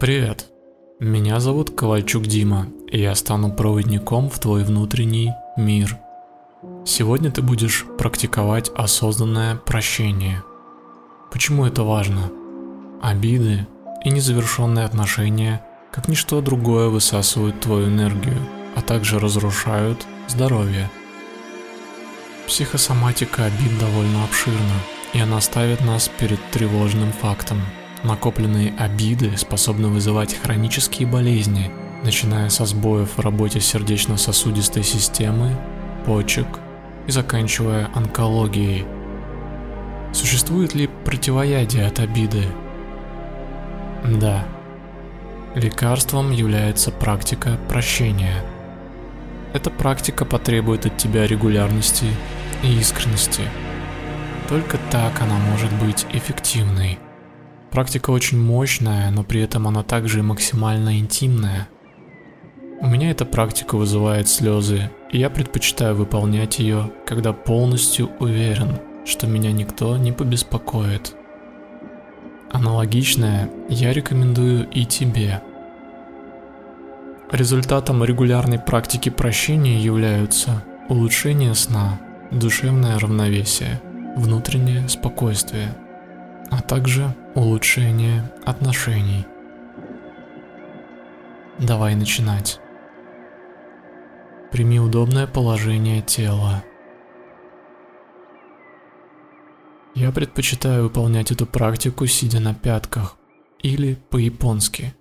Привет, меня зовут Ковальчук Дима, и я стану проводником в твой внутренний мир. Сегодня ты будешь практиковать осознанное прощение. Почему это важно? Обиды и незавершенные отношения, как ничто другое, высасывают твою энергию, а также разрушают здоровье. Психосоматика обид довольно обширна, и она ставит нас перед тревожным фактом – Накопленные обиды способны вызывать хронические болезни, начиная со сбоев в работе сердечно-сосудистой системы, почек и заканчивая онкологией. Существует ли противоядие от обиды? Да. Лекарством является практика прощения. Эта практика потребует от тебя регулярности и искренности. Только так она может быть эффективной. Практика очень мощная, но при этом она также и максимально интимная. У меня эта практика вызывает слезы, и я предпочитаю выполнять ее, когда полностью уверен, что меня никто не побеспокоит. Аналогичное я рекомендую и тебе. Результатом регулярной практики прощения являются улучшение сна, душевное равновесие, внутреннее спокойствие – а также улучшение отношений. Давай начинать. Прими удобное положение тела. Я предпочитаю выполнять эту практику сидя на пятках или по-японски,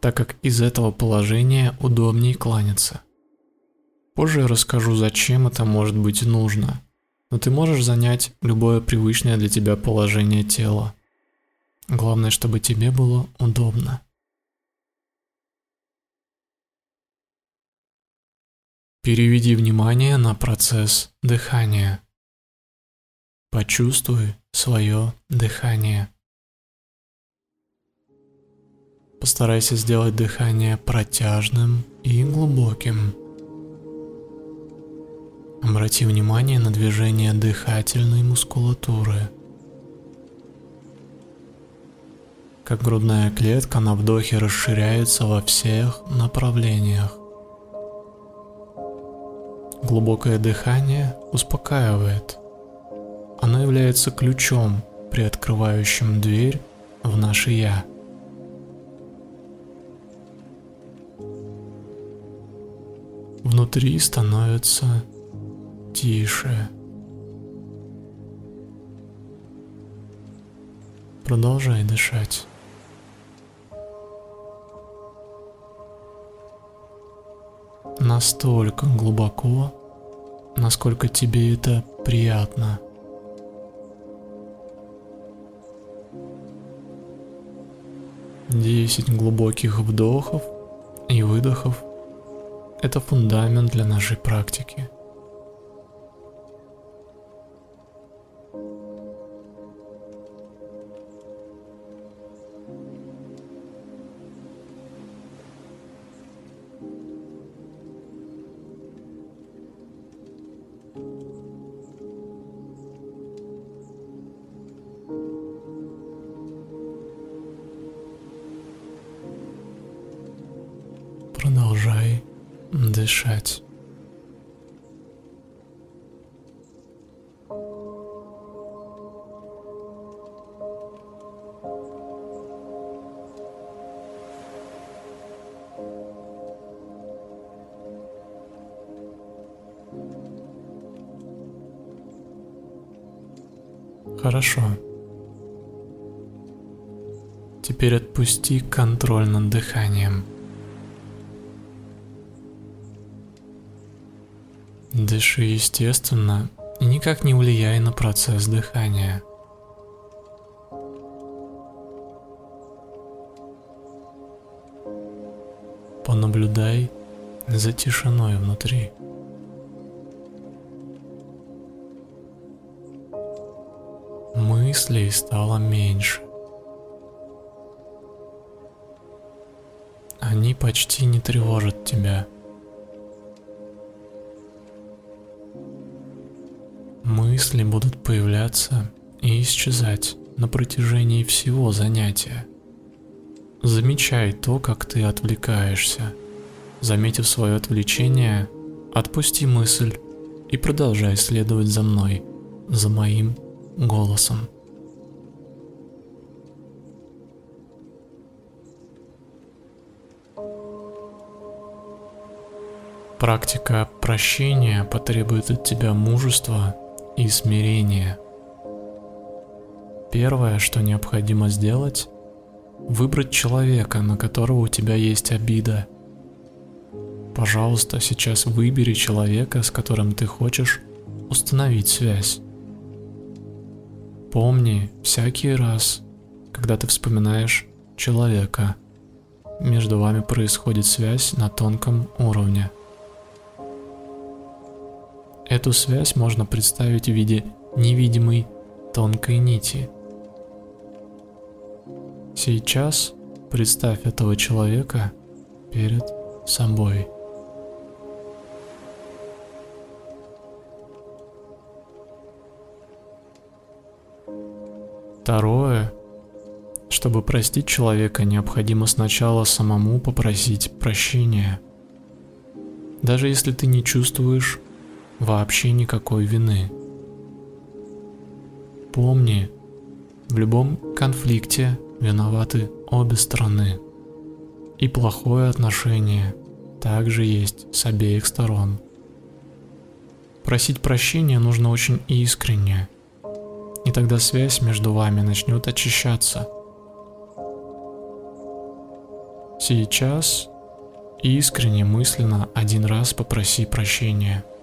так как из этого положения удобнее кланяться. Позже я расскажу, зачем это может быть нужно – но ты можешь занять любое привычное для тебя положение тела. Главное, чтобы тебе было удобно. Переведи внимание на процесс дыхания. Почувствуй свое дыхание. Постарайся сделать дыхание протяжным и глубоким. Обрати внимание на движение дыхательной мускулатуры. Как грудная клетка на вдохе расширяется во всех направлениях. Глубокое дыхание успокаивает. Оно является ключом, приоткрывающим дверь в наше «Я». Внутри становится тише. Продолжай дышать. Настолько глубоко, насколько тебе это приятно. Десять глубоких вдохов и выдохов – это фундамент для нашей практики. Продолжай дышать. Хорошо. Теперь отпусти контроль над дыханием. Дыши естественно и никак не влияй на процесс дыхания. Понаблюдай за тишиной внутри. Мыслей стало меньше. Они почти не тревожат тебя. Мысли будут появляться и исчезать на протяжении всего занятия. Замечай то, как ты отвлекаешься. Заметив свое отвлечение, отпусти мысль и продолжай следовать за мной, за моим голосом. Практика прощения потребует от тебя мужества и смирения. Первое, что необходимо сделать, выбрать человека, на которого у тебя есть обида. Пожалуйста, сейчас выбери человека, с которым ты хочешь установить связь. Помни всякий раз, когда ты вспоминаешь человека, между вами происходит связь на тонком уровне. Эту связь можно представить в виде невидимой тонкой нити. Сейчас представь этого человека перед собой. Второе. Чтобы простить человека, необходимо сначала самому попросить прощения. Даже если ты не чувствуешь вообще никакой вины. Помни, в любом конфликте виноваты обе стороны. И плохое отношение также есть с обеих сторон. Просить прощения нужно очень искренне, и тогда связь между вами начнет очищаться. Сейчас искренне мысленно один раз попроси прощения –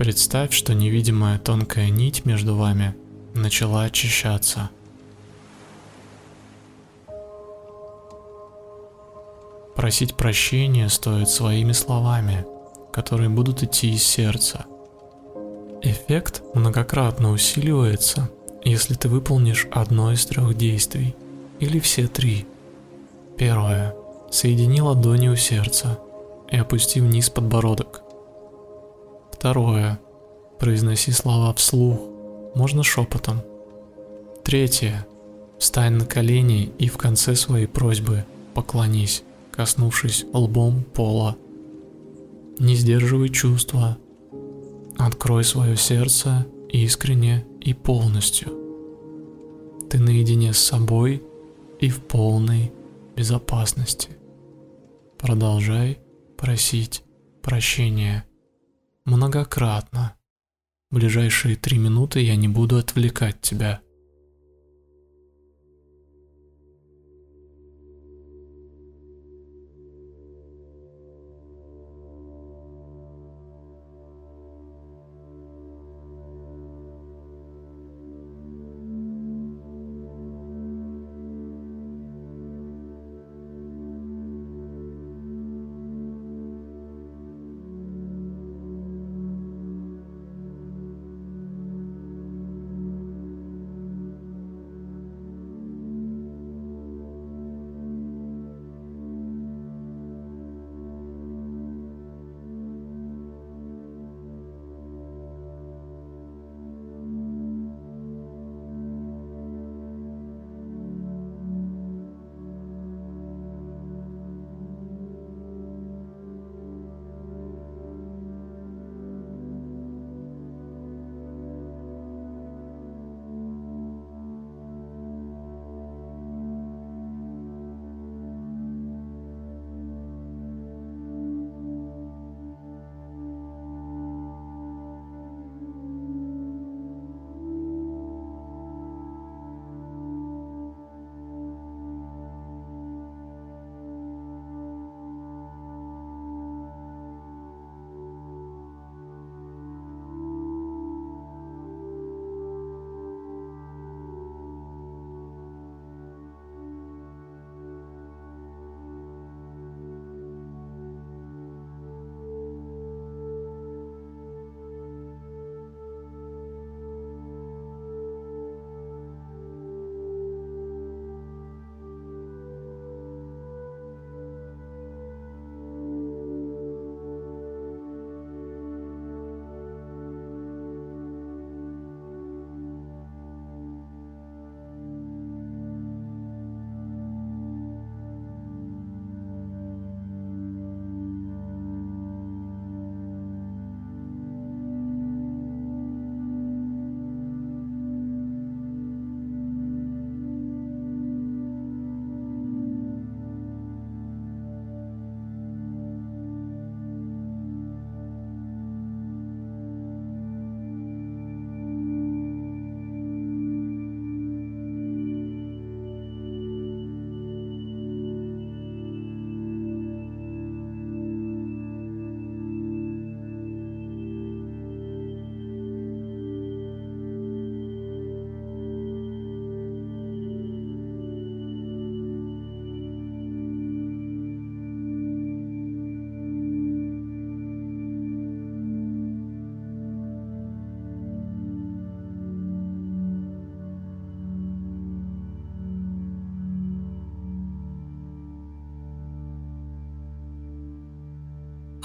Представь, что невидимая тонкая нить между вами начала очищаться. Просить прощения стоит своими словами, которые будут идти из сердца. Эффект многократно усиливается, если ты выполнишь одно из трех действий, или все три. Первое. Соедини ладони у сердца и опусти вниз подбородок – Второе. Произноси слова вслух, можно шепотом. Третье. Встань на колени и в конце своей просьбы поклонись, коснувшись лбом пола. Не сдерживай чувства. Открой свое сердце искренне и полностью. Ты наедине с собой и в полной безопасности. Продолжай просить прощения многократно. В ближайшие три минуты я не буду отвлекать тебя.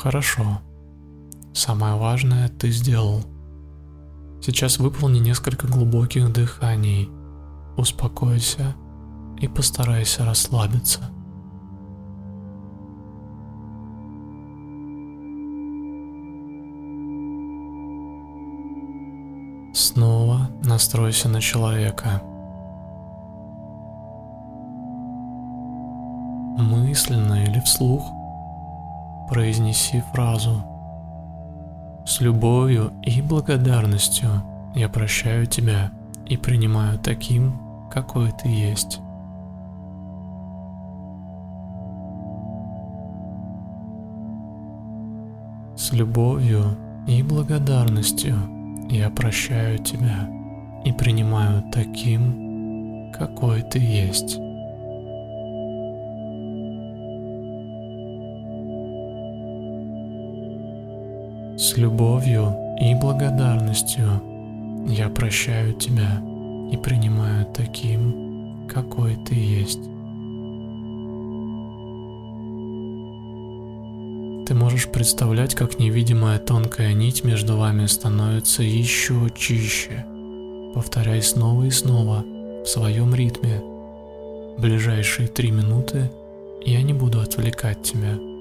Хорошо. Самое важное ты сделал. Сейчас выполни несколько глубоких дыханий. Успокойся и постарайся расслабиться. Снова настройся на человека. Мысленно или вслух произнеси фразу «С любовью и благодарностью я прощаю тебя и принимаю таким, какой ты есть». С любовью и благодарностью я прощаю тебя и принимаю таким, какой ты есть. С любовью и благодарностью я прощаю тебя и принимаю таким, какой ты есть. Ты можешь представлять, как невидимая тонкая нить между вами становится еще чище. Повторяй снова и снова в своем ритме. ближайшие три минуты я не буду отвлекать тебя.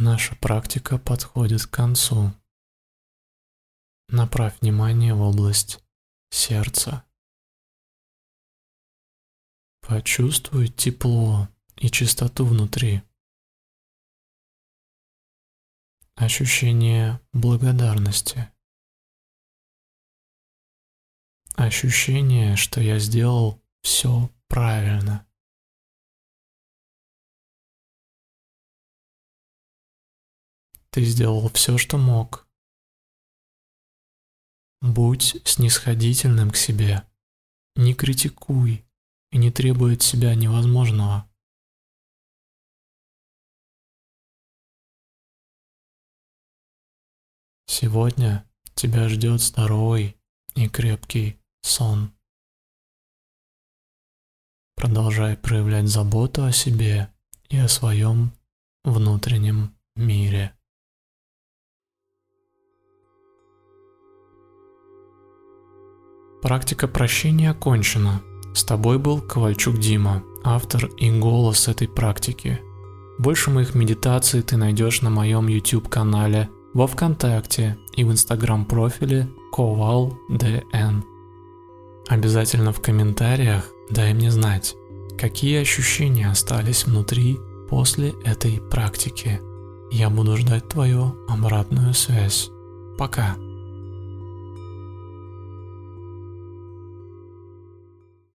Наша практика подходит к концу. Направь внимание в область сердца. Почувствуй тепло и чистоту внутри. Ощущение благодарности. Ощущение, что я сделал все правильно. Ты сделал все, что мог. Будь снисходительным к себе. Не критикуй и не требуй от себя невозможного. Сегодня тебя ждет здоровый и крепкий сон. Продолжай проявлять заботу о себе и о своем внутреннем мире. Практика прощения окончена. С тобой был Ковальчук Дима, автор и голос этой практики. Больше моих медитаций ты найдешь на моем YouTube канале, во Вконтакте и в Инстаграм профиле KovalDN. Обязательно в комментариях дай мне знать, какие ощущения остались внутри после этой практики. Я буду ждать твою обратную связь. Пока.